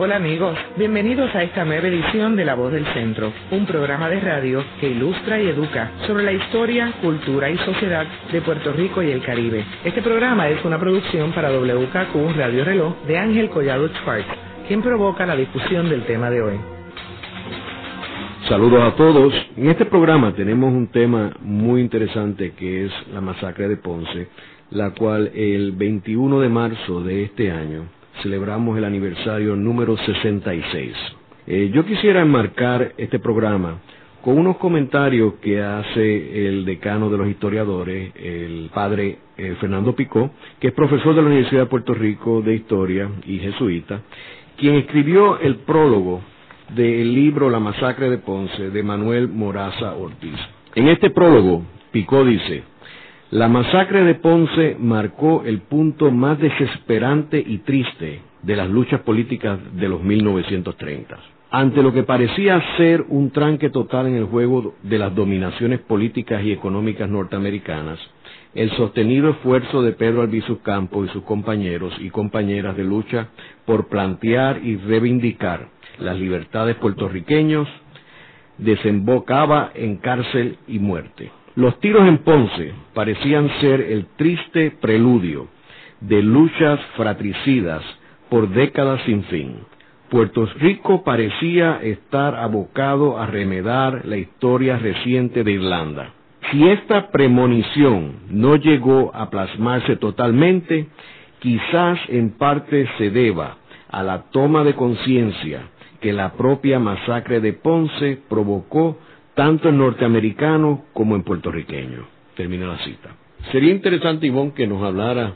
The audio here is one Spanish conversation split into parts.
Hola amigos, bienvenidos a esta nueva edición de La Voz del Centro, un programa de radio que ilustra y educa sobre la historia, cultura y sociedad de Puerto Rico y el Caribe. Este programa es una producción para WKQ Radio Reloj de Ángel Collado Schwartz, quien provoca la difusión del tema de hoy. Saludos a todos. En este programa tenemos un tema muy interesante que es la masacre de Ponce, la cual el 21 de marzo de este año celebramos el aniversario número 66. Eh, yo quisiera enmarcar este programa con unos comentarios que hace el decano de los historiadores, el padre eh, Fernando Picó, que es profesor de la Universidad de Puerto Rico de Historia y jesuita, quien escribió el prólogo del libro La masacre de Ponce de Manuel Moraza Ortiz. En este prólogo, Picó dice, la masacre de Ponce marcó el punto más desesperante y triste de las luchas políticas de los 1930. Ante lo que parecía ser un tranque total en el juego de las dominaciones políticas y económicas norteamericanas, el sostenido esfuerzo de Pedro Albizu Campos y sus compañeros y compañeras de lucha por plantear y reivindicar las libertades puertorriqueños desembocaba en cárcel y muerte. Los tiros en Ponce parecían ser el triste preludio de luchas fratricidas por décadas sin fin. Puerto Rico parecía estar abocado a remedar la historia reciente de Irlanda. Si esta premonición no llegó a plasmarse totalmente, quizás en parte se deba a la toma de conciencia que la propia masacre de Ponce provocó tanto en norteamericano como en puertorriqueño. Termina la cita. Sería interesante, Ivonne, que nos hablara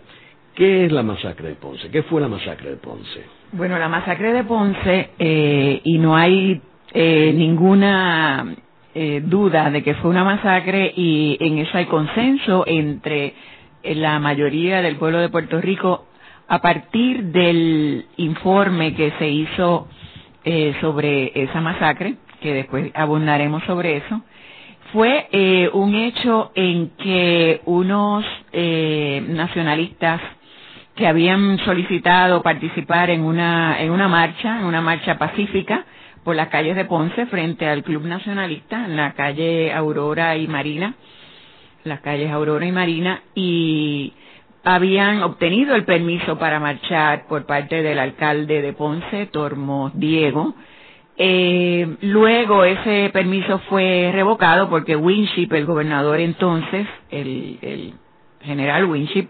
qué es la masacre de Ponce, qué fue la masacre de Ponce. Bueno, la masacre de Ponce, eh, y no hay eh, ninguna eh, duda de que fue una masacre y en eso hay consenso entre la mayoría del pueblo de Puerto Rico a partir del informe que se hizo sobre esa masacre que después abundaremos sobre eso, fue eh, un hecho en que unos eh, nacionalistas que habían solicitado participar en una, en una marcha, en una marcha pacífica por las calles de Ponce frente al Club Nacionalista, en la calle Aurora y Marina, las calles Aurora y Marina, y habían obtenido el permiso para marchar por parte del alcalde de Ponce, Tormos Diego, eh, luego ese permiso fue revocado porque Winship, el gobernador entonces, el, general Winship,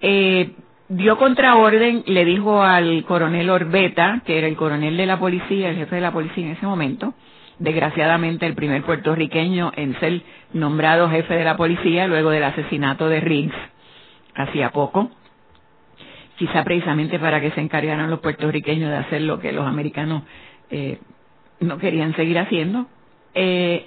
eh, dio contraorden, le dijo al coronel Orbeta, que era el coronel de la policía, el jefe de la policía en ese momento, desgraciadamente el primer puertorriqueño en ser nombrado jefe de la policía luego del asesinato de Riggs, hacía poco, quizá precisamente para que se encargaran los puertorriqueños de hacer lo que los americanos eh, no querían seguir haciendo. Eh,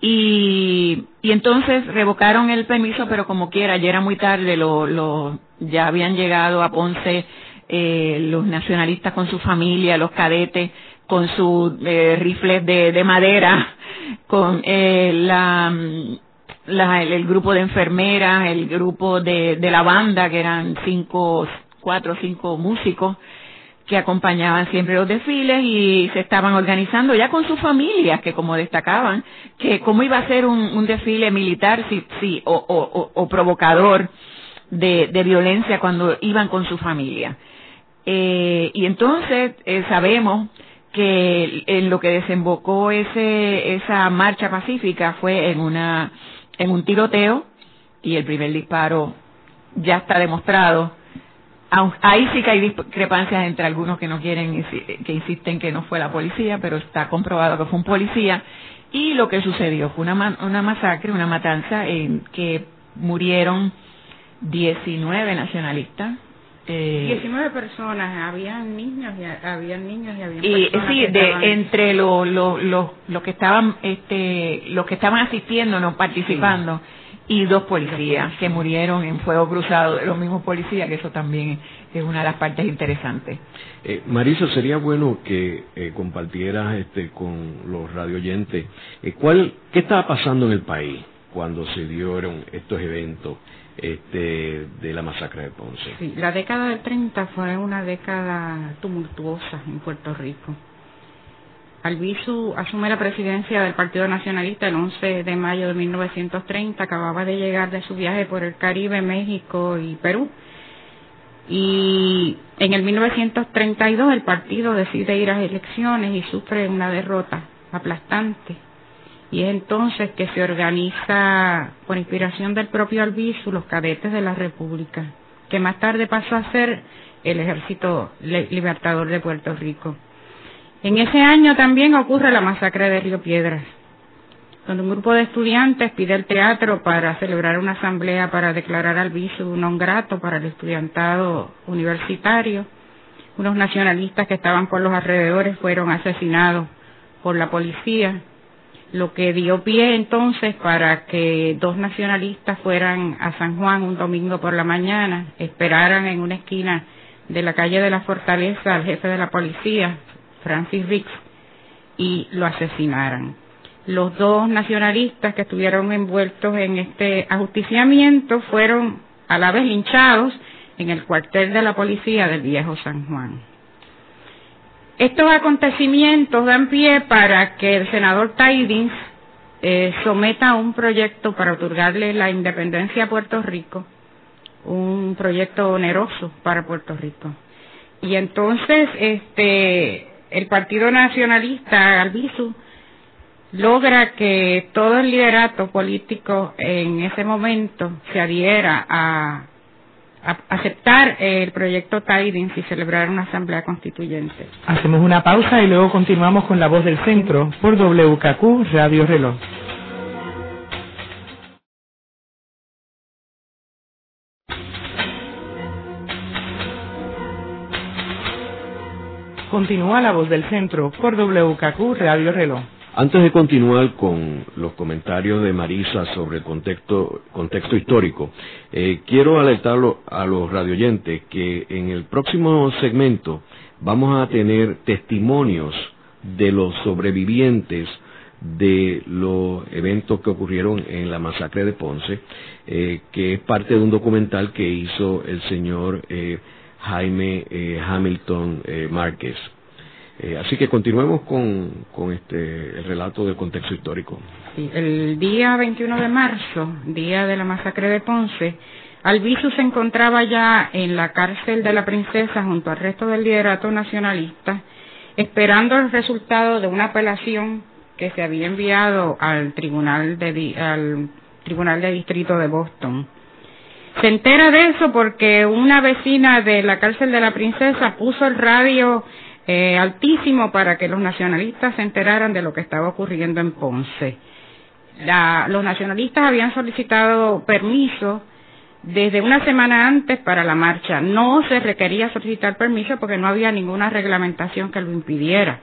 y, entonces revocaron el permiso, pero como quiera, ya era muy tarde, lo, lo, ya habían llegado a Ponce eh, los nacionalistas con su familia, los cadetes con sus eh, rifles de, de madera, con eh, la, la, el, el, grupo de enfermeras, el grupo de, de la banda, que eran cinco, cuatro o cinco músicos, que acompañaban siempre los desfiles y se estaban organizando ya con sus familias, que como destacaban, que cómo iba a ser un, desfile militar sí, sí, o, o, provocador de, de, violencia cuando iban con su familia. Eh, y entonces eh, sabemos que en lo que desembocó ese, esa marcha pacífica fue en una, en un tiroteo y el primer disparo ya está demostrado ahí sí que hay discrepancias entre algunos que no quieren, que insisten que no fue la policía, pero está comprobado que fue un policía. Y lo que sucedió fue una, una masacre, una matanza en que murieron 19 nacionalistas. Eh, 19 personas, habían niños y habían niños y habían y sí, de, entre los lo, lo, que estaban este los que estaban asistiendo, no participando y dos policías que murieron en fuego cruzado de los mismos policías, que eso también es una de las partes interesantes. Eh, Marisa, sería bueno que eh, compartieras este, con los radioyentes eh, cuál, qué estaba pasando en el país cuando se dieron estos eventos este, de la masacre de Ponce. Sí, la década del 30 fue una década tumultuosa en Puerto Rico. Albizu asume la presidencia del Partido Nacionalista el 11 de mayo de 1930, acababa de llegar de su viaje por el Caribe, México y Perú. Y en el 1932 el partido decide ir a elecciones y sufre una derrota aplastante. Y es entonces que se organiza, por inspiración del propio Albizu, los cadetes de la República, que más tarde pasó a ser el Ejército Libertador de Puerto Rico. En ese año también ocurre la masacre de Río Piedras, donde un grupo de estudiantes pide el teatro para celebrar una asamblea para declarar al viso non grato para el estudiantado universitario. Unos nacionalistas que estaban por los alrededores fueron asesinados por la policía, lo que dio pie entonces para que dos nacionalistas fueran a San Juan un domingo por la mañana, esperaran en una esquina de la calle de la Fortaleza al jefe de la policía, Francis Ricks, y lo asesinaran. Los dos nacionalistas que estuvieron envueltos en este ajusticiamiento fueron a la vez linchados en el cuartel de la policía del viejo San Juan. Estos acontecimientos dan pie para que el senador Tidings eh, someta un proyecto para otorgarle la independencia a Puerto Rico, un proyecto oneroso para Puerto Rico. Y entonces, este, el Partido Nacionalista, Albizu, logra que todo el liderato político en ese momento se adhiera a, aceptar el proyecto Tidings y celebrar una asamblea constituyente. Hacemos una pausa y luego continuamos con la voz del centro por WKQ Radio Reloj. Continúa la voz del centro por WKQ Radio Reloj. Antes de continuar con los comentarios de Marisa sobre el contexto, contexto histórico, eh, quiero alertarlo a los radioyentes que en el próximo segmento vamos a tener testimonios de los sobrevivientes de los eventos que ocurrieron en la masacre de Ponce, eh, que es parte de un documental que hizo el señor eh, Jaime eh, Hamilton eh, Márquez. Eh, así que continuemos con, con este, el relato del contexto histórico. El día 21 de marzo, día de la masacre de Ponce, Albizu se encontraba ya en la cárcel de la princesa junto al resto del liderato nacionalista, esperando el resultado de una apelación que se había enviado al tribunal de, al tribunal de distrito de Boston. Se entera de eso porque una vecina de la cárcel de la princesa puso el radio eh, altísimo para que los nacionalistas se enteraran de lo que estaba ocurriendo en Ponce. Los nacionalistas habían solicitado permiso desde una semana antes para la marcha. No se requería solicitar permiso porque no había ninguna reglamentación que lo impidiera.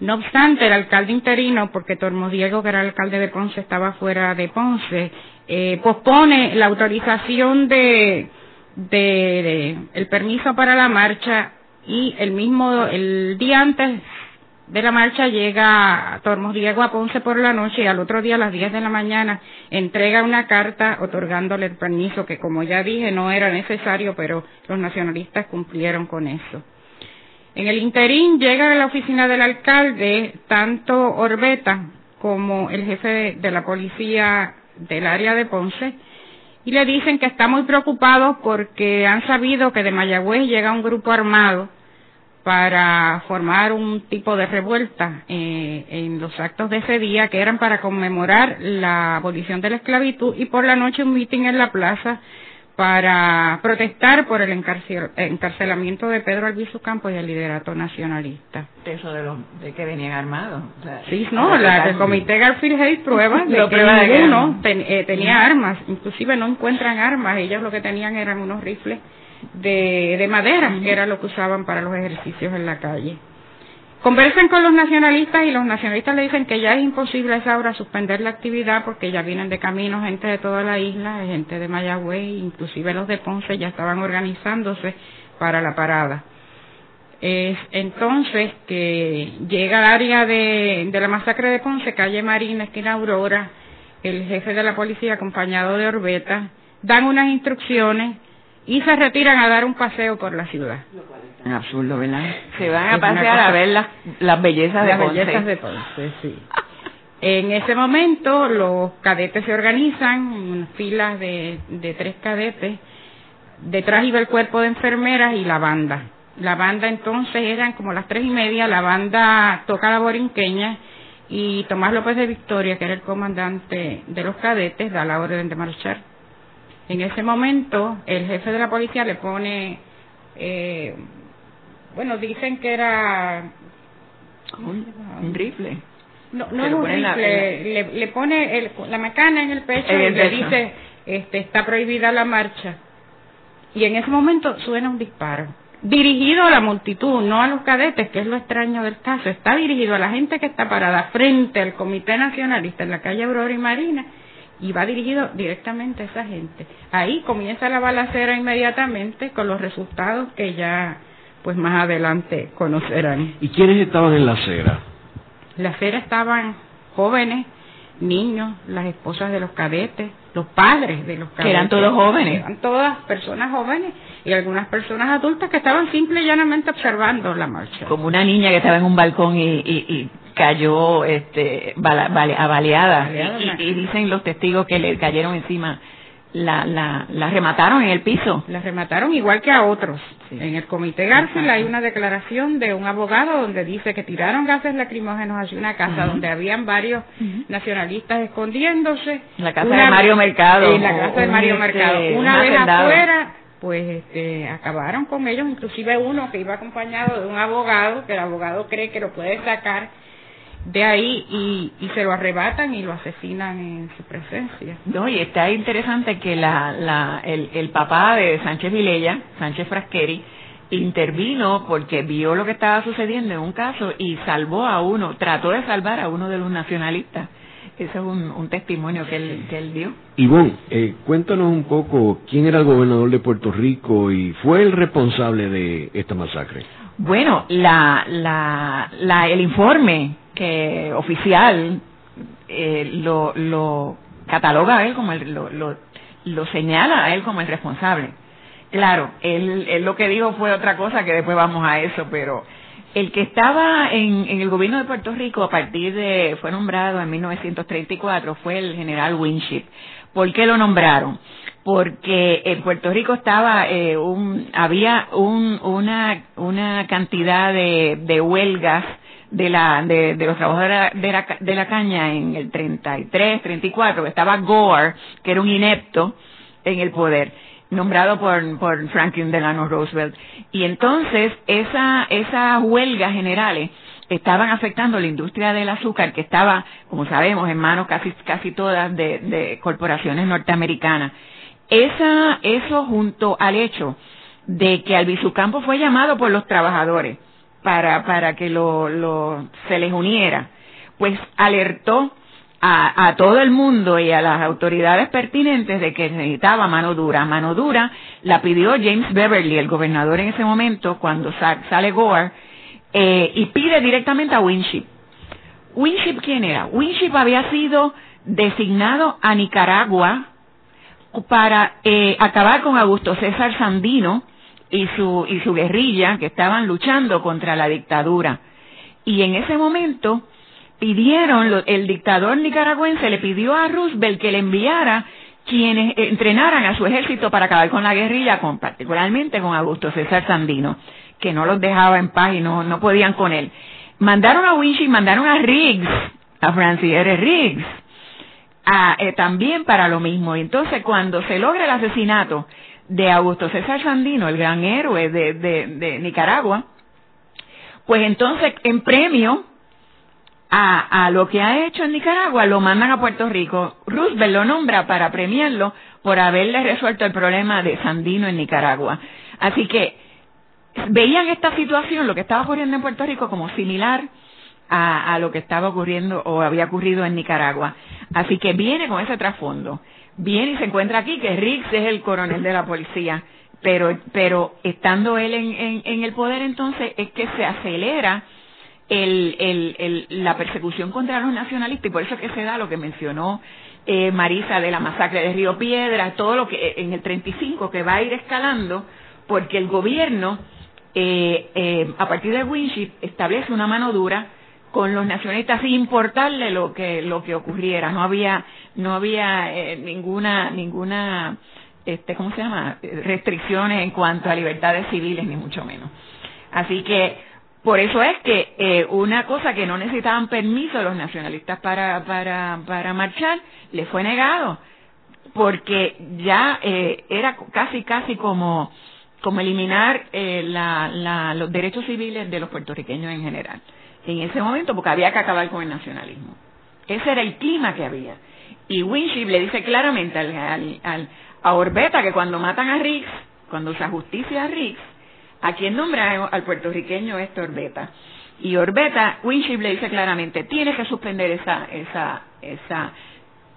No obstante, el alcalde interino, porque Tormo Diego, que era alcalde de Ponce, estaba fuera de Ponce, eh, pospone la autorización de, el permiso para la marcha y el mismo, el día antes de la marcha llega Tormos Diego a Ponce por la noche y al otro día a las 10 de la mañana entrega una carta otorgándole el permiso que como ya dije no era necesario pero los nacionalistas cumplieron con eso. En el interín llega a la oficina del alcalde tanto Orbeta como el jefe de la policía del área de Ponce y le dicen que está muy preocupado porque han sabido que de Mayagüez llega un grupo armado para formar un tipo de revuelta eh, en los actos de ese día que eran para conmemorar la abolición de la esclavitud y por la noche un mitin en la plaza para protestar por el encarcelamiento de Pedro Albizu Campos y el liderato nacionalista. Eso de, los, de que venían armados. sí, no, la, el comité Garfield Hayes prueba de que ninguno eh, tenía armas, inclusive no encuentran armas, ellos lo que tenían eran unos rifles de, de madera, que era lo que usaban para los ejercicios en la calle. Conversan con los nacionalistas y los nacionalistas le dicen que ya es imposible a esa hora suspender la actividad porque ya vienen de camino gente de toda la isla, gente de Mayagüez, inclusive los de Ponce ya estaban organizándose para la parada. Es entonces que llega al área de, de la masacre de Ponce, calle Marina, esquina Aurora, el jefe de la policía acompañado de Orbeta, dan unas instrucciones y se retiran a dar un paseo por la ciudad. Es absurdo, ¿verdad? Se van a pasear a ver las, las bellezas de las Ponce. bellezas de Ponce, sí. En ese momento los cadetes se organizan en filas de, de tres cadetes. Detrás iba el cuerpo de enfermeras y la banda. La banda entonces eran como las tres y media, la banda toca la borinqueña y Tomás López de Victoria, que era el comandante de los cadetes, da la orden de marchar. En ese momento el jefe de la policía le pone, eh, bueno, dicen que era... Un, un rifle. No, no es un la- rifle, le, le pone el- la macana en el pecho En y le pecho. dice, este, está prohibida la marcha. Y en ese momento suena un disparo. Dirigido a la multitud, no a los cadetes, que es lo extraño del caso. Está dirigido a la gente que está parada frente al Comité Nacionalista en la calle Aurora y Marina y va dirigido directamente a esa gente. Ahí comienza la balacera inmediatamente con los resultados que ya pues más adelante conocerán. ¿Y quiénes estaban en la acera? La acera estaban jóvenes, niños, las esposas de los cadetes, los padres de los cadetes. Que eran todos jóvenes. Eran todas personas jóvenes y algunas personas adultas que estaban simple y llanamente observando la marcha. Como una niña que estaba en un balcón y, y, y cayó este, bala- bale- abaleada. Baleada, Y, y- y dicen los testigos que le cayeron encima, la, la, la remataron en el piso. Las remataron igual que a otros. Sí. En el comité Garfield hay una declaración de un abogado donde dice que tiraron gases lacrimógenos hacia una casa donde habían varios nacionalistas escondiéndose. La casa Una- de Mario Mercado. En la casa de Mario este, Mercado. un Una vez afuera, pues este, acabaron con ellos, inclusive uno que iba acompañado de un abogado, que el abogado cree que lo puede sacar de ahí y, y se lo arrebatan y lo asesinan en su presencia. No, y está interesante que la, la, el, el papá de Sánchez Vilella, Sánchez Frasqueri, intervino porque vio lo que estaba sucediendo en un caso y salvó a uno, trató de salvar a uno de los nacionalistas. Ese es un, un testimonio que él, que él dio. Ivonne, eh, cuéntanos un poco quién era el gobernador de Puerto Rico y fue el responsable de esta masacre. Bueno, la, la, la, el informe que oficial eh, lo, lo cataloga a él como el, lo, lo, lo señala a él como el responsable. Claro, él, él lo que dijo fue otra cosa que después vamos a eso, pero el que estaba en, en el gobierno de Puerto Rico a partir de, fue nombrado en 1934, fue el general Winship. ¿Por qué lo nombraron? Porque en Puerto Rico estaba, eh, un, había un, una, una cantidad de, de huelgas de la de, de los trabajadores de la, de la caña en el 33, 34, estaba Gore, que era un inepto en el poder, nombrado por, por Franklin Delano Roosevelt. Y entonces esa, esas huelgas generales estaban afectando la industria del azúcar, que estaba, como sabemos, en manos casi, casi todas de, de corporaciones norteamericanas. Esa, eso junto al hecho de que Albizucampo fue llamado por los trabajadores para, para que lo, lo, se les uniera, pues alertó a, a todo el mundo y a las autoridades pertinentes de que necesitaba mano dura. Mano dura la pidió James Beverly, el gobernador en ese momento, cuando sa- sale Gore, eh, y pide directamente a Winship. Winship, ¿quién era? Winship había sido designado a Nicaragua para eh, acabar con Augusto César Sandino y su, y su guerrilla que estaban luchando contra la dictadura. Y en ese momento pidieron, el dictador nicaragüense le pidió a Roosevelt que le enviara quienes entrenaran a su ejército para acabar con la guerrilla, con, particularmente con Augusto César Sandino, que no los dejaba en paz y no, no podían con él. Mandaron a Winchie, mandaron a Riggs, a Francis R. Riggs, a, eh, también para lo mismo. Entonces cuando se logra el asesinato de Augusto César Sandino, el gran héroe de, Nicaragua, pues entonces en premio a, a lo que ha hecho en Nicaragua lo mandan a Puerto Rico. Roosevelt lo nombra para premiarlo por haberle resuelto el problema de Sandino en Nicaragua. Así que veían esta situación, lo que estaba ocurriendo en Puerto Rico, como similar a, a lo que estaba ocurriendo o había ocurrido en Nicaragua. Así que viene con ese trasfondo. Viene y se encuentra aquí que Riggs es el coronel de la policía. Pero, pero estando él en, en, el poder entonces es que se acelera el, el, la persecución contra los nacionalistas, y por eso es que se da lo que mencionó eh, Marisa de la masacre de Río Piedra, todo lo que eh, en el 35 que va a ir escalando, porque el gobierno, eh, eh, a partir de Winship, establece una mano dura con los nacionalistas sin importarle lo que lo que ocurriera. No había no había eh, ninguna ninguna este cómo se llama restricciones en cuanto a libertades civiles ni mucho menos. Así que por eso es que eh, una cosa que no necesitaban permiso los nacionalistas para para para marchar le fue negado porque ya eh, era casi casi como como eliminar eh, la, la, los derechos civiles de los puertorriqueños en general en ese momento porque había que acabar con el nacionalismo. Ese era el clima que había. Y Winship le dice claramente al, a Orbeta que cuando matan a Riggs, cuando se justicia a Riggs, ¿a quién nombra al puertorriqueño este Orbeta? Y Orbeta, Winship le dice claramente, tiene que suspender esa, esa, esa,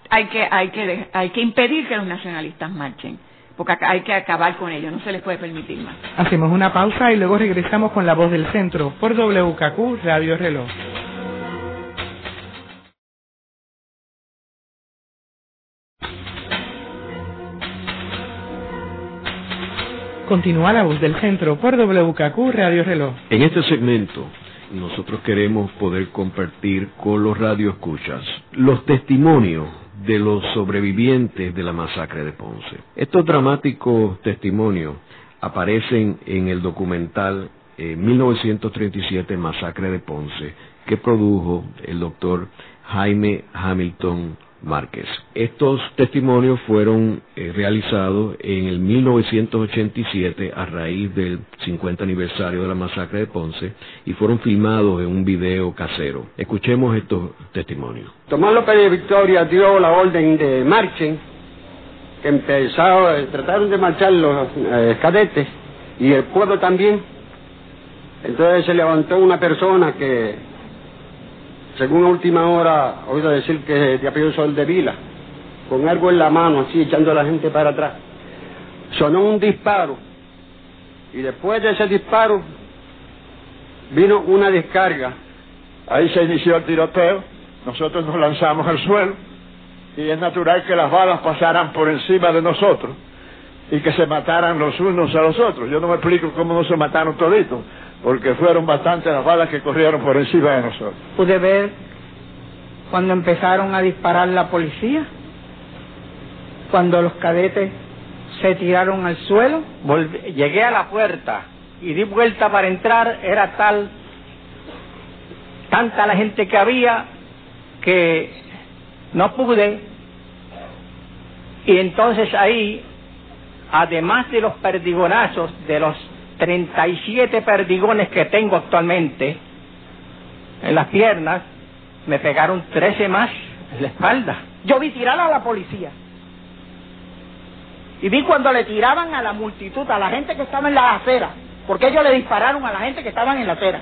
hay que, hay que, hay que impedir que los nacionalistas marchen porque hay que acabar con ello, no se les puede permitir más. Hacemos una pausa y luego regresamos con la voz del centro por WKQ Radio Reloj. Continúa la voz del centro por WKQ Radio Reloj. En este segmento nosotros queremos poder compartir con los radioescuchas los testimonios de los sobrevivientes de la masacre de Ponce. Estos dramáticos testimonios aparecen en el documental 1937 Masacre de Ponce que produjo el doctor Jaime Hamilton Márquez. Estos testimonios fueron eh, realizados en el 1987 a raíz del 50 aniversario de la masacre de Ponce y fueron filmados en un video casero. Escuchemos estos testimonios. Tomás López de Victoria dio la orden de marchen, que empezaron, trataron de marchar los eh, cadetes y el pueblo también. Entonces se levantó una persona que según última hora, oído decir que de apellido Sol de Vila, con algo en la mano, así echando a la gente para atrás. Sonó un disparo, y después de ese disparo vino una descarga. Ahí se inició el tiroteo, nosotros nos lanzamos al suelo, y es natural que las balas pasaran por encima de nosotros y que se mataran los unos a los otros. Yo no me explico cómo no se mataron toditos porque fueron bastantes las balas que corrieron por encima de nosotros. Pude ver cuando empezaron a disparar la policía, cuando los cadetes se tiraron al suelo. llegué a la puerta y di vuelta para entrar, era tal, tanta la gente que había que no pude. Y entonces ahí, además de los perdigonazos, de los 37 perdigones que tengo actualmente en las piernas, me pegaron 13 más en la espalda. Yo vi tirar a la policía. Y vi cuando le tiraban a la multitud, a la gente que estaba en la acera, porque ellos le dispararon a la gente que estaban en la acera.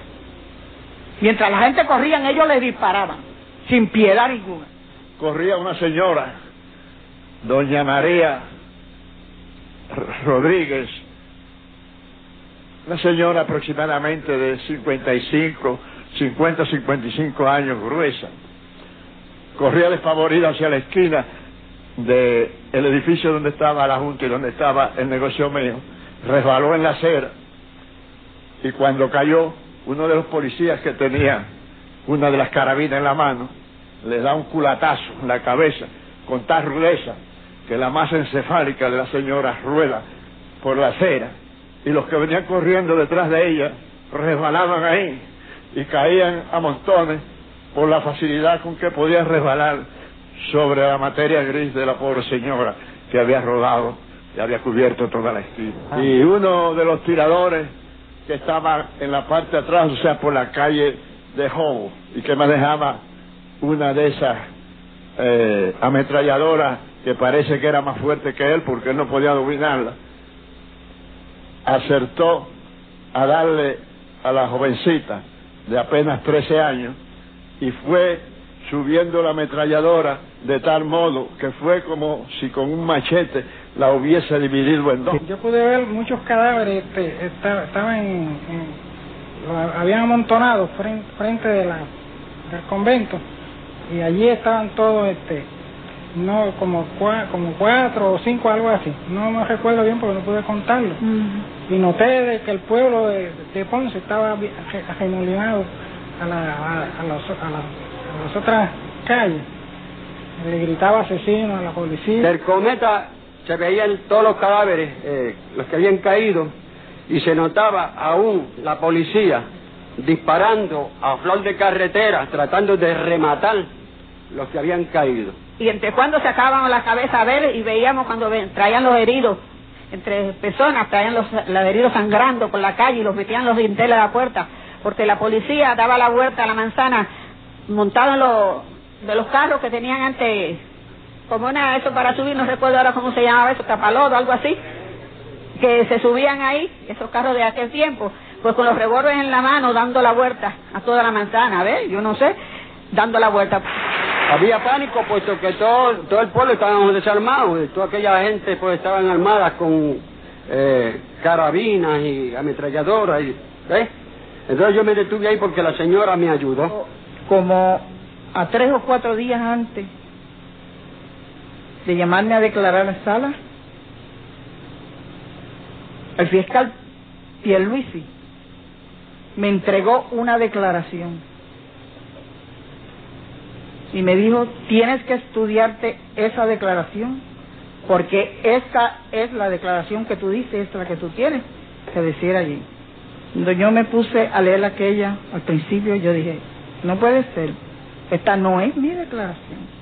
Mientras la gente corrían, ellos le disparaban, sin piedad ninguna. Corría una señora, doña María Rodríguez, una señora aproximadamente de 55, 50, 55 años, gruesa. Corría desfavorida hacia la esquina del edificio donde estaba la Junta y donde estaba el negocio mío. Resbaló en la acera y cuando cayó, uno de los policías que tenía una de las carabinas en la mano le da un culatazo en la cabeza con tal rudeza que la masa encefálica de la señora rueda por la acera y los que venían corriendo detrás de ella resbalaban ahí y caían a montones por la facilidad con que podían resbalar sobre la materia gris de la pobre señora que había rodado y había cubierto toda la esquina. Ah. Y uno de los tiradores que estaba en la parte de atrás, o sea, por la calle de Howe, y que manejaba una de esas eh, ametralladoras que parece que era más fuerte que él porque él no podía dominarla acertó a darle a la jovencita de apenas 13 años y fue subiendo la ametralladora de tal modo que fue como si con un machete la hubiese dividido en dos. Yo pude ver muchos cadáveres, este, estaban habían amontonado frente, frente de la, del convento y allí estaban todos este no como como cuatro o cinco algo así. No me recuerdo bien porque no pude contarlo. Y noté de que el pueblo de, Ponce estaba agemolinado a, la, a, a, los, a, las otras calles. Le gritaba asesino a la policía. Del cometa se veían todos los cadáveres eh, los que habían caído y se notaba aún la policía disparando a flor de carretera tratando de rematar los que habían caído y entre cuando sacábamos la cabeza a ver y veíamos cuando traían los heridos, entre personas traían los, heridos sangrando por la calle y los metían los dinteles a la puerta, porque la policía daba la vuelta a la manzana montado en los, de los carros que tenían antes, como era eso para subir, no recuerdo ahora cómo se llamaba eso, tapalodo, algo así, que se subían ahí, esos carros de aquel tiempo, pues con los revólveres en la mano dando la vuelta a toda la manzana, ¿ves? Yo no sé, dando la vuelta. Había pánico puesto que todo, todo el pueblo estaba desarmado, toda aquella gente pues estaban armadas con eh, carabinas y ametralladoras. Y, Entonces yo me detuve ahí porque la señora me ayudó. Como a tres o cuatro días antes de llamarme a declarar la sala, el fiscal Pierluisi me entregó una declaración y me dijo, tienes que estudiarte esa declaración, porque esta es la declaración que tú dices, esta es la que tú tienes que decir allí. Cuando yo me puse a leer aquella, al principio yo dije, no puede ser, esta no es mi declaración.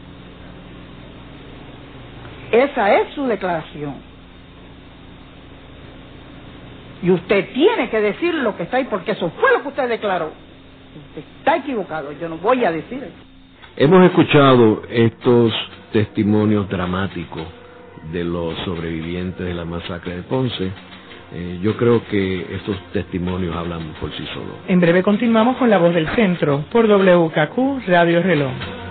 Esa es su declaración. Y usted tiene que decir lo que está ahí, porque eso fue lo que usted declaró. Usted está equivocado, yo no voy a decir eso. Hemos escuchado estos testimonios dramáticos de los sobrevivientes de la masacre de Ponce. Eh, yo creo que estos testimonios hablan por sí solos. En breve continuamos con La Voz del Centro por WKQ Radio Reloj.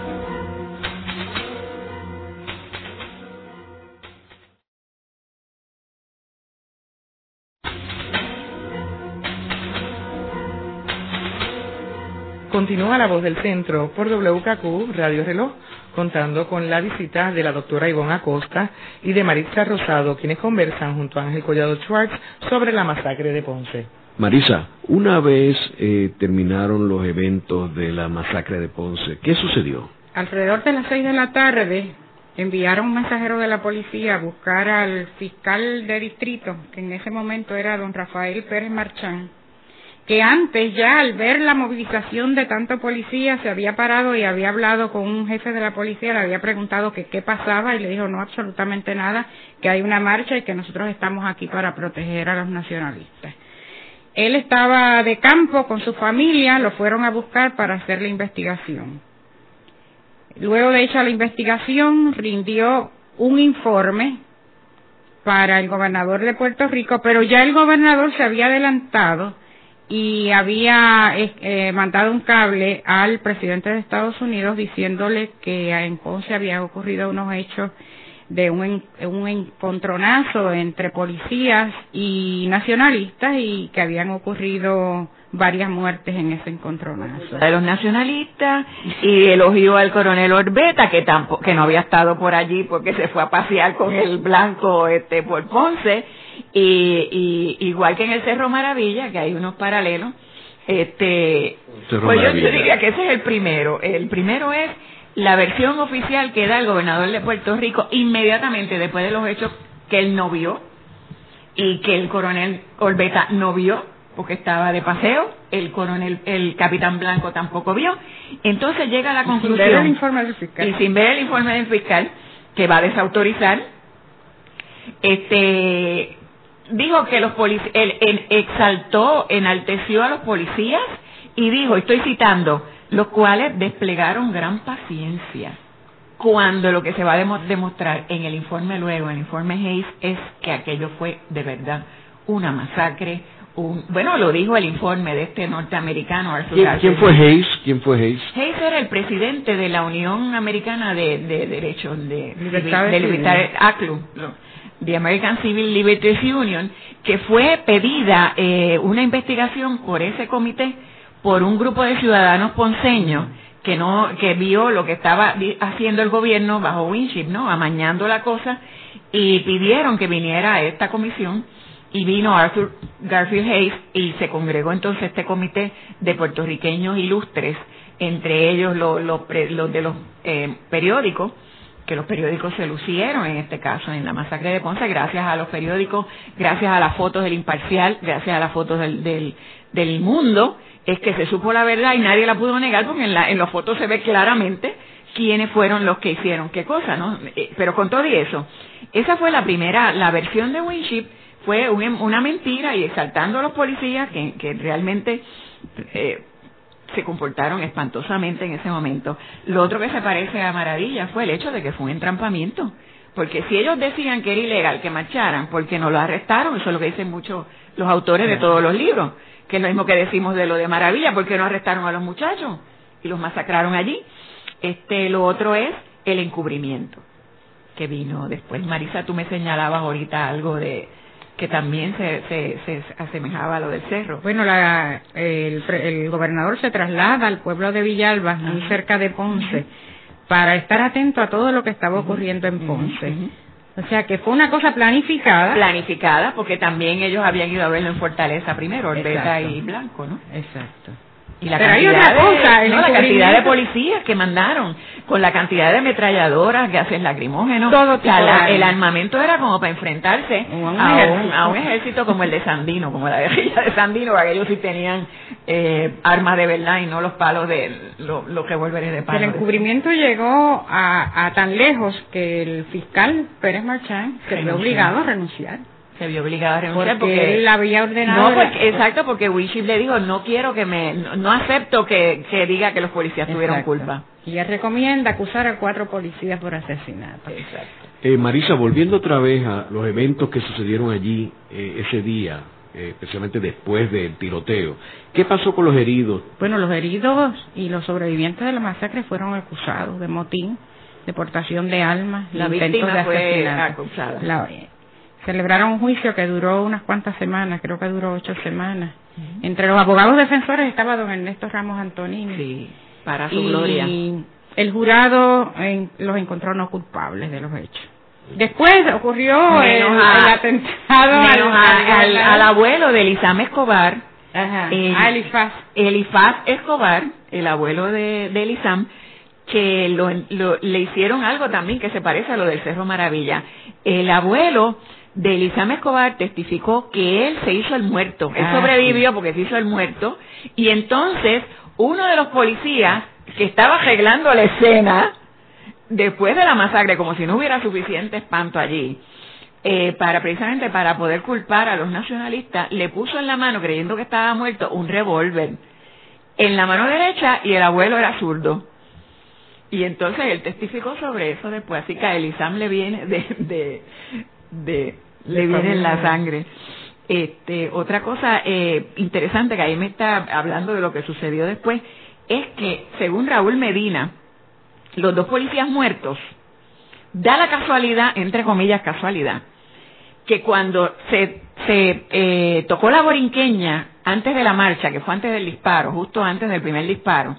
Continúa la voz del centro por WKQ Radio Reloj, contando con la visita de la doctora Ivonne Acosta y de Marisa Rosado, quienes conversan junto a Ángel Collado Schwartz sobre la masacre de Ponce. Marisa, una vez eh, terminaron los eventos de la masacre de Ponce, ¿qué sucedió? Alrededor de las seis de la tarde enviaron un mensajero de la policía a buscar al fiscal de distrito, que en ese momento era don Rafael Pérez Marchán, que antes ya al ver la movilización de tanto policía se había parado y había hablado con un jefe de la policía, le había preguntado que qué pasaba y le dijo no absolutamente nada, que hay una marcha y que nosotros estamos aquí para proteger a los nacionalistas. Él estaba de campo con su familia, lo fueron a buscar para hacer la investigación. Luego de hecha la investigación, rindió un informe para el gobernador de Puerto Rico, pero ya el gobernador se había adelantado y había eh, mandado un cable al presidente de Estados Unidos diciéndole que en Ponce había ocurrido unos hechos de un, un encontronazo entre policías y nacionalistas y que habían ocurrido varias muertes en ese encontronazo. De los nacionalistas y elogió al coronel Orbeta que tampoco que no había estado por allí porque se fue a pasear con el blanco este por Ponce y, igual que en el Cerro Maravilla, que hay unos paralelos, este, pues yo, diría que ese es el primero. El primero es la versión oficial que da el gobernador de Puerto Rico inmediatamente después de los hechos que él no vio y que el coronel Orbeta no vio porque estaba de paseo, el coronel, el capitán Blanco tampoco vio. Entonces llega a la conclusión. Sin ver el informe del fiscal. Y sin ver el informe del fiscal, que va a desautorizar, este, dijo que los policías, él, exaltó, enalteció a los policías y dijo, estoy citando, los cuales desplegaron gran paciencia. Cuando lo que se va a demostrar en el informe luego, en el informe Hayes, es que aquello fue de verdad una masacre. Un, bueno, lo dijo el informe de este norteamericano ¿Quién, fue Hayes? ¿Quién fue Hayes? Hayes era el presidente de la Unión Americana de, Derechos de, de, de, de, the American Civil Liberties Union, que fue pedida eh, una investigación por ese comité por un grupo de ciudadanos ponceños que no que vio lo que estaba haciendo el gobierno bajo Winship, ¿no? Amañando la cosa y pidieron que viniera a esta comisión y vino Arthur Garfield Hayes y se congregó entonces este comité de puertorriqueños ilustres, entre ellos los, los, de los eh, periódicos, que los periódicos se lucieron en este caso, en la masacre de Ponce, gracias a los periódicos, gracias a las fotos del imparcial, gracias a las fotos del, del, del mundo, es que se supo la verdad y nadie la pudo negar porque en, la, en las fotos se ve claramente quiénes fueron los que hicieron qué cosa, ¿no? Eh, pero con todo y eso, esa fue la primera, la versión de Winship fue una mentira y exaltando a los policías que, que realmente eh, se comportaron espantosamente en ese momento. Lo otro que se parece a Maravilla fue el hecho de que fue un entrampamiento. Porque si ellos decían que era ilegal que marcharan, porque no lo arrestaron? Eso es lo que dicen muchos los autores de todos los libros. Que es lo mismo que decimos de lo de Maravilla, porque no arrestaron a los muchachos y los masacraron allí. Este, lo otro es el encubrimiento que vino después. Marisa, tú me señalabas ahorita algo de que también se, se, se, asemejaba a lo del cerro. Bueno, la, el, el, gobernador se traslada al pueblo de Villalba, muy cerca de Ponce, para estar atento a todo lo que estaba ocurriendo en Ponce. O sea que fue una cosa planificada. Planificada, porque también ellos habían ido a verlo en Fortaleza primero, Orbeta y Blanco, ¿no? Exacto. Y la cantidad de, la cantidad de policías que mandaron, con la cantidad de ametralladoras, gases lacrimógenos, todo el armamento era como para enfrentarse a, un, ejército como el de Sandino, como la guerrilla de Sandino, porque ellos sí tenían eh, armas de verdad y no los palos de los lo revólveres de palo. El encubrimiento llegó a, a tan lejos que el fiscal Pérez Marchán se vio obligado a renunciar se vio obligado a renunciar porque, él había ordenado. No, exacto, porque Winship le dijo, no quiero que me, no, acepto que, que, diga que los policías tuvieron culpa. Y él recomienda acusar a cuatro policías por asesinato. Exacto. Eh, Marisa, volviendo otra vez a los eventos que sucedieron allí eh, ese día, eh, especialmente después del tiroteo, ¿qué pasó con los heridos? Bueno, los heridos y los sobrevivientes de la masacre fueron acusados de motín, deportación de armas, la víctima fue acusada. La, celebraron un juicio que duró unas cuantas semanas, creo que duró ocho semanas. Entre los abogados defensores estaba don Ernesto Ramos Antonini. Sí, para su gloria. Y el jurado los encontró no culpables de los hechos. Después ocurrió el, atentado al, abuelo de Elizame Escobar, Ajá, Elifaz. Elifaz Escobar, el abuelo de, de Elizam, que lo, le hicieron algo también que se parece a lo del Cerro Maravilla. El abuelo de Elizame Escobar testificó que él se hizo el muerto. Él ah, sobrevivió porque se hizo el muerto. Y entonces, uno de los policías que estaba arreglando la escena, después de la masacre, como si no hubiera suficiente espanto allí, eh, para precisamente para poder culpar a los nacionalistas, le puso en la mano, creyendo que estaba muerto, un revólver en la mano derecha y el abuelo era zurdo. Y entonces él testificó sobre eso después, así que a Elizam le viene de, de, de le viene en la sangre. Este, otra cosa eh, interesante que ahí me está hablando de lo que sucedió después es que, según Raúl Medina, los dos policías muertos, da la casualidad, entre comillas casualidad, que cuando se, se eh, tocó la borinqueña antes de la marcha, que fue antes del disparo, justo antes del primer disparo,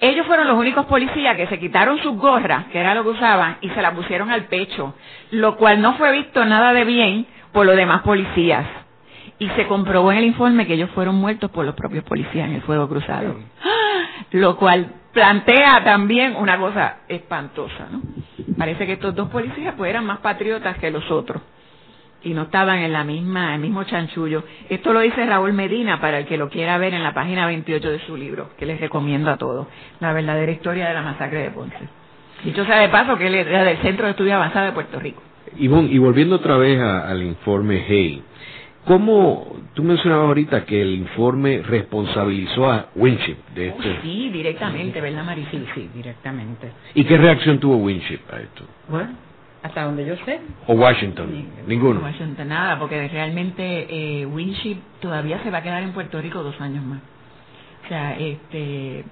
ellos fueron los únicos policías que se quitaron sus gorras, que era lo que usaban, y se las pusieron al pecho, lo cual no fue visto nada de bien por los demás policías. Y se comprobó en el informe que ellos fueron muertos por los propios policías en el fuego cruzado. Lo cual plantea también una cosa espantosa, ¿no? Parece que estos dos policías pues eran más patriotas que los otros y no estaban en la misma, el mismo chanchullo. Esto lo dice Raúl Medina para el que lo quiera ver en la página 28 de su libro, que les recomiendo a todos, la verdadera historia de la masacre de Ponce. Dicho sea de paso que él era del Centro de Estudio Avanzado de Puerto Rico. Y, y volviendo otra vez al informe Hay, ¿cómo tú mencionabas ahorita que el informe responsabilizó a Winship de esto? sí, directamente, ¿verdad, Maricel? Sí, sí, directamente. ¿Y qué reacción tuvo Winship a esto? Bueno, hasta donde yo sé. ¿O Washington? Ninguno. Washington, nada, porque realmente eh, Winship todavía se va a quedar en Puerto Rico dos años más. O sea, este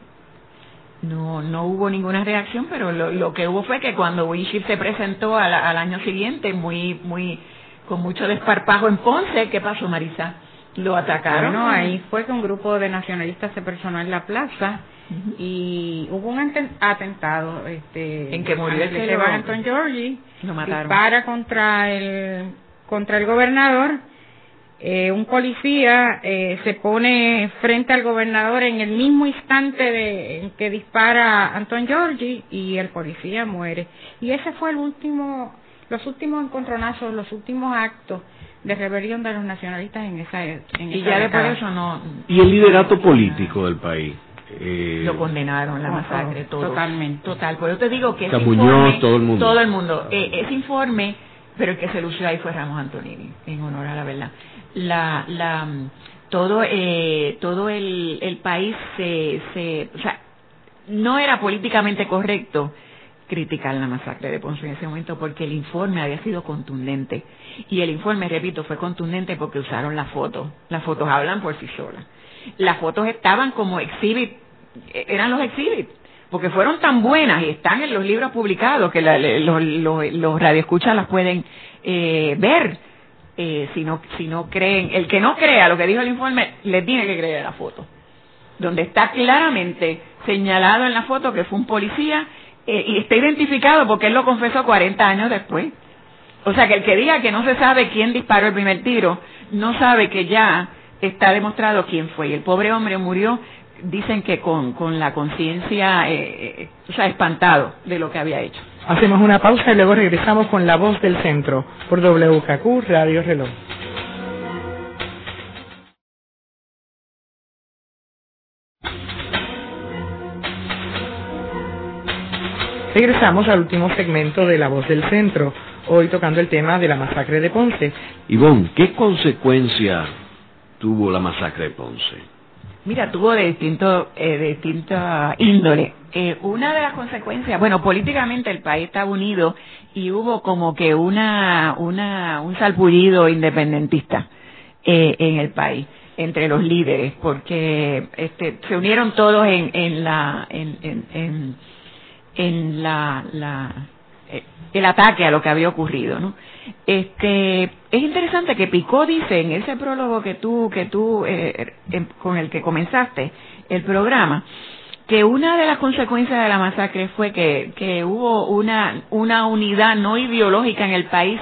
no no hubo ninguna reacción, pero lo, lo que hubo fue que cuando Winship se presentó al, al año siguiente, muy muy con mucho desparpajo en Ponce, ¿qué pasó, Marisa? Lo atacaron. Bueno, ahí fue que un grupo de nacionalistas se personó en la plaza y hubo un atentado este en que murió el que Anton Giorgi lo mataron. para contra el contra el gobernador. Eh, un policía eh, se pone frente al gobernador en el mismo instante de, en que dispara Anton Giorgi y el policía muere. Y ese fue el último, los últimos encontronazos, los últimos actos de rebelión de los nacionalistas en esa en y ya después de eso no y el liderato político del país eh, lo condenaron la masacre todo. totalmente. Total por eso te digo que ese informe, todo el mundo. todo el mundo. Eh, ese informe pero el que se lució ahí fue Ramos Antonini en honor a la verdad. La la todo eh, todo el, el país se, se o sea no era políticamente correcto criticar la masacre de Ponce en ese momento porque el informe había sido contundente. Y el informe repito fue contundente porque usaron las fotos las fotos hablan por sí solas las fotos estaban como exhibit eran los exhibits porque fueron tan buenas y están en los libros publicados que la, los, los, los radioescuchas las pueden eh, ver. Eh, si no si no creen el que no crea lo que dijo el informe le tiene que creer la foto donde está claramente señalado en la foto que fue un policía eh, y está identificado porque él lo confesó 40 años después. O sea que el que diga que no se sabe quién disparó el primer tiro no sabe que ya está demostrado quién fue y el pobre hombre murió dicen que con, con la conciencia, eh, o sea, espantado de lo que había hecho. Hacemos una pausa y luego regresamos con La Voz del Centro por WKQ Radio Reloj. Regresamos al último segmento de La Voz del Centro, hoy tocando el tema de la masacre de Ponce. Ivonne, ¿qué consecuencia tuvo la masacre de Ponce? Mira, tuvo de distinto, eh, de distinta índole. Eh, una de las consecuencias, bueno, políticamente el país estaba unido y hubo como que una, una, un salpullido independentista eh, en el país entre los líderes, porque este, se unieron todos en, en la, en, en, en, la, la el ataque a lo que había ocurrido, ¿no? Este, es interesante que Picó dice en ese prólogo que tú, que tú, eh, em, con el que comenzaste el programa, que una de las consecuencias de la masacre fue que, que hubo una, una unidad no ideológica en el país,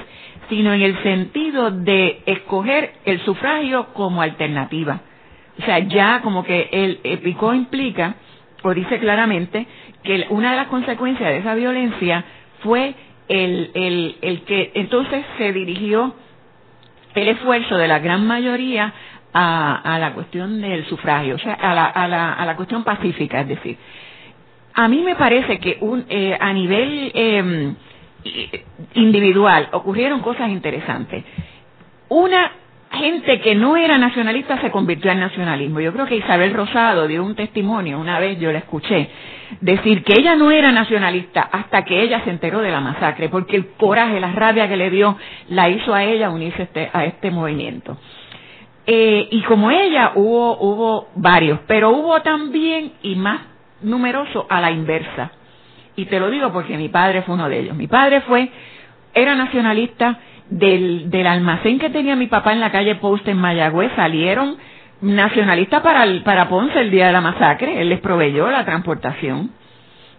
sino en el sentido de escoger el sufragio como alternativa. O sea, ya como que el Picó implica, o dice claramente, que una de las consecuencias de esa violencia fue el, el, el que entonces se dirigió el esfuerzo de la gran mayoría a, a la cuestión del sufragio, o sea, a la, a la, a la cuestión pacífica, es decir, a mí me parece que un, eh, a nivel eh, individual ocurrieron cosas interesantes. Una gente que no era nacionalista se convirtió en nacionalismo. Yo creo que Isabel Rosado dio un testimonio, una vez yo la escuché, decir que ella no era nacionalista hasta que ella se enteró de la masacre, porque el coraje, la rabia que le dio, la hizo a ella unirse este, a este movimiento. Eh, y como ella hubo, hubo varios, pero hubo también, y más numeroso, a la inversa. Y te lo digo porque mi padre fue uno de ellos. Mi padre fue, era nacionalista, del, del almacén que tenía mi papá en la calle Post en Mayagüez salieron nacionalistas para, para Ponce el día de la masacre. Él les proveyó la transportación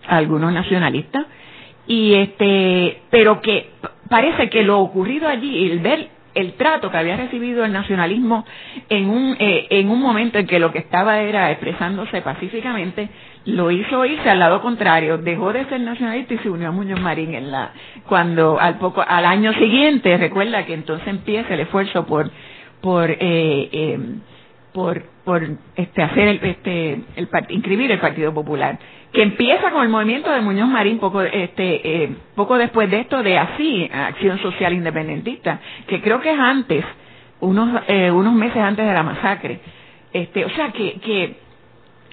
a algunos nacionalistas. Y este, pero que parece que lo ocurrido allí, el ver el trato que había recibido el nacionalismo en un, eh, en un momento en que lo que estaba era expresándose pacíficamente, lo hizo irse al lado contrario, dejó de ser nacionalista y se unió a Muñoz Marín en la, cuando al poco, al año siguiente, recuerda que entonces empieza el esfuerzo por, por, eh, eh, por, por este, hacer el, este, el, inscribir el Partido Popular, que empieza con el movimiento de Muñoz Marín poco, este, eh, poco después de esto de así, Acción Social Independentista, que creo que es antes, unos, eh, unos meses antes de la masacre. Este, o sea que,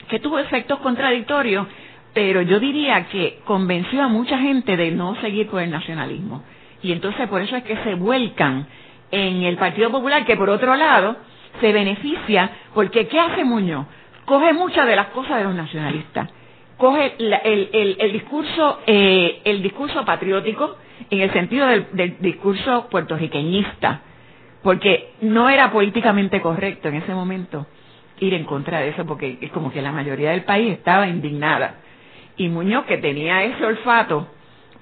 que, tuvo efectos contradictorios, pero yo diría que convenció a mucha gente de no seguir por el nacionalismo. Y entonces por eso es que se vuelcan en el Partido Popular, que por otro lado, se beneficia porque ¿qué hace Muñoz? Coge muchas de las cosas de los nacionalistas. Coge el, discurso eh, el discurso patriótico en el sentido del, del discurso puertorriqueñista porque no era políticamente correcto en ese momento ir en contra de eso porque es como que la mayoría del país estaba indignada. Y Muñoz que tenía ese olfato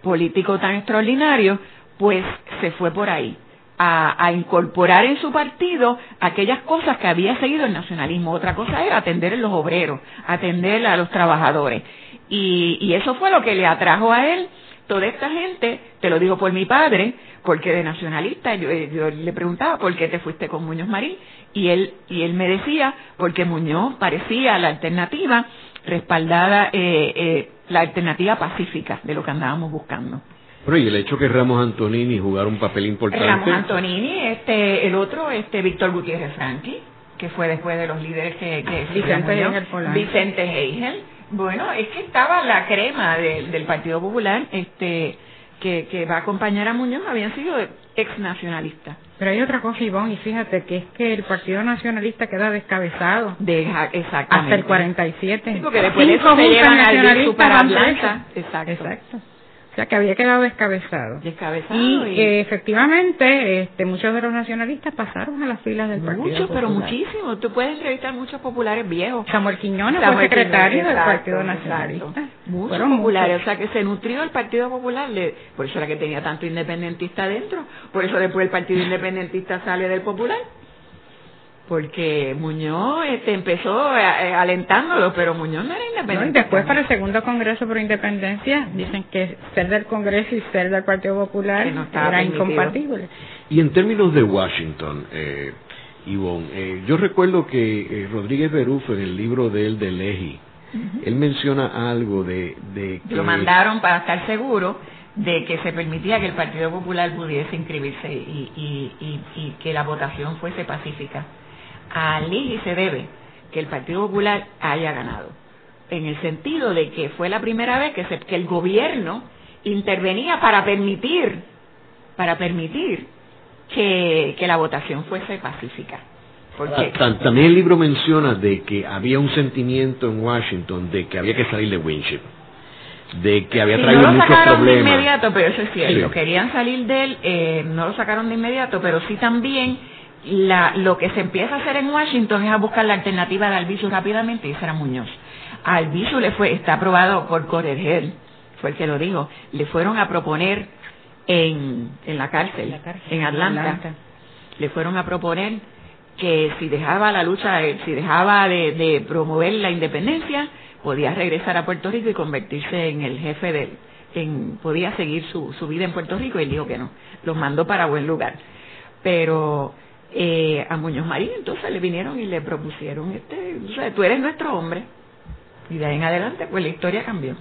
político tan extraordinario pues se fue por ahí a, incorporar en su partido aquellas cosas que había seguido el nacionalismo. Otra cosa era atender a los obreros, atender a los trabajadores. Y, y eso fue lo que le atrajo a él toda esta gente, te lo digo por mi padre, porque de nacionalista, yo, eh, yo, le preguntaba por qué te fuiste con Muñoz Marín, y él, y él me decía, porque Muñoz parecía la alternativa respaldada, eh, eh, la alternativa pacífica de lo que andábamos buscando. Pero y el hecho que Ramos Antonini jugara un papel importante. Ramos Antonini, este, el otro, este Víctor Gutiérrez Franqui, que fue después de los líderes que, que Vicente Heigel, Vicente Heigel. Bueno, es que estaba la crema del Partido Popular, este, que, que va a acompañar a Muñoz, habían sido ex nacionalistas. Pero hay otra cosa, Ivonne, y fíjate que es que el Partido Nacionalista queda descabezado. Deja, exactamente. Hasta el 47. Sí, porque después de eso se llevan al Exacto. Exacto. O sea, que había quedado descabezado. Descabezado. Y, efectivamente, este, muchos de los nacionalistas pasaron a las filas del Partido Muchos, pero muchísimos. Tú puedes entrevistar muchos populares viejos. Samuel Quiñones fue secretario del Partido Nacionalista. Muchos populares. O sea, que se nutrió el Partido Popular. por eso era que tenía tanto independentista dentro. Por eso después el Partido Independentista sale del Popular porque Muñoz este, empezó eh, alentándolo, pero Muñoz no era independiente. después para el segundo Congreso por Independencia dicen que ser del Congreso y ser del Partido Popular era incompatible. Y en términos de Washington, eh, Ivonne, eh, yo recuerdo que eh, Rodríguez Berufo en el libro de él de Leji, él menciona algo de, de que... Lo mandaron para estar seguro de que se permitía que el Partido Popular pudiese inscribirse y, y, y, y que la votación fuese pacífica a Lili se debe que el Partido Popular haya ganado, en el sentido de que fue la primera vez que, que el gobierno intervenía para permitir, para permitir que, que la votación fuese pacífica. Porque, también el libro menciona de que había un sentimiento en Washington de que había que salir de Winship, de que había traído no lo sacaron de inmediato, pero eso es cierto, querían salir de él, eh, no lo sacaron de inmediato, pero sí también la, lo que se empieza a hacer en Washington es a buscar la alternativa de Albizu rápidamente y ese era Muñoz. A Albizu le fue, está aprobado por Corregel, fue el que lo dijo, le fueron a proponer en, en la cárcel, en Atlanta, le fueron a proponer que si dejaba la lucha, si dejaba de, de, promover la independencia, podía regresar a Puerto Rico y convertirse en el jefe del, en, podía seguir su, su vida en Puerto Rico y él dijo que no, los mandó para buen lugar. Pero eh, a Muñoz Marín, entonces le vinieron y le propusieron, este, o sea, tú eres nuestro hombre. Y de ahí en adelante, pues la historia cambió.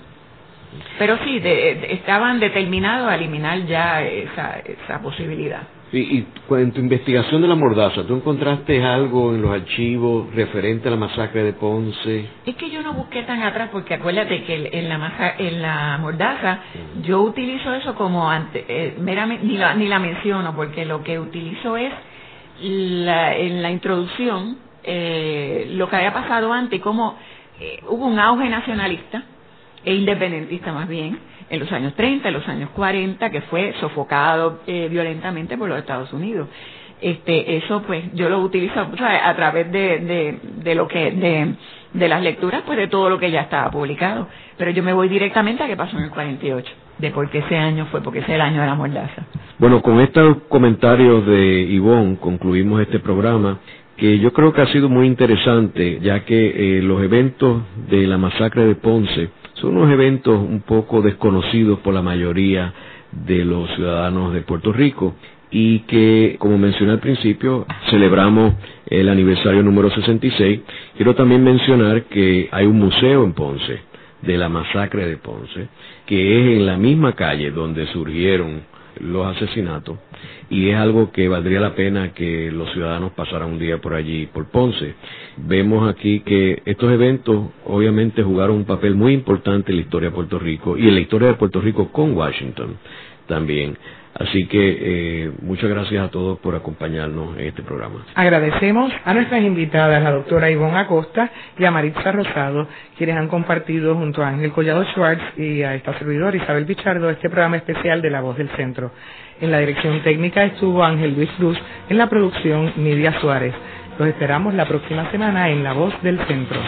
Pero sí, estaban determinados a eliminar ya esa, esa posibilidad. Y, y en tu investigación de la mordaza, ¿tú encontraste algo en los archivos referente a la masacre de Ponce? Es que yo no busqué tan atrás porque acuérdate que en la en la mordaza yo utilizo eso como antes, eh, meramente, ni la, ni la menciono porque lo que utilizo es la, en la introducción eh, lo que había pasado antes, cómo eh, hubo un auge nacionalista e independentista más bien en los años 30, en los años 40, que fue sofocado eh, violentamente por los Estados Unidos. Este, eso pues yo lo utilizo a través de, de, de lo que de, las lecturas pues de todo lo que ya estaba publicado. Pero yo me voy directamente a qué pasó en el 48 de por qué ese año fue porque ese es el año de la mordaza bueno con estos comentarios de Ivonne concluimos este programa que yo creo que ha sido muy interesante ya que eh, los eventos de la masacre de Ponce son unos eventos un poco desconocidos por la mayoría de los ciudadanos de Puerto Rico y que, como mencioné al principio, celebramos el aniversario número 66. Quiero también mencionar que hay un museo en Ponce de la masacre de Ponce, que es en la misma calle donde surgieron los asesinatos y es algo que valdría la pena que los ciudadanos pasaran un día por allí, por Ponce. Vemos aquí que estos eventos obviamente jugaron un papel muy importante en la historia de Puerto Rico y en la historia de Puerto Rico con Washington también. Así que eh, muchas gracias a todos por acompañarnos en este programa. Agradecemos a nuestras invitadas, la doctora Ivonne Acosta y a Maritza Rosado, quienes han compartido junto a Ángel Collado Schwartz y a esta servidora Isabel Pichardo este programa especial de La Voz del Centro. En la dirección técnica estuvo Ángel Luis Cruz, en la producción Nidia Suárez. Los esperamos la próxima semana en La Voz del Centro.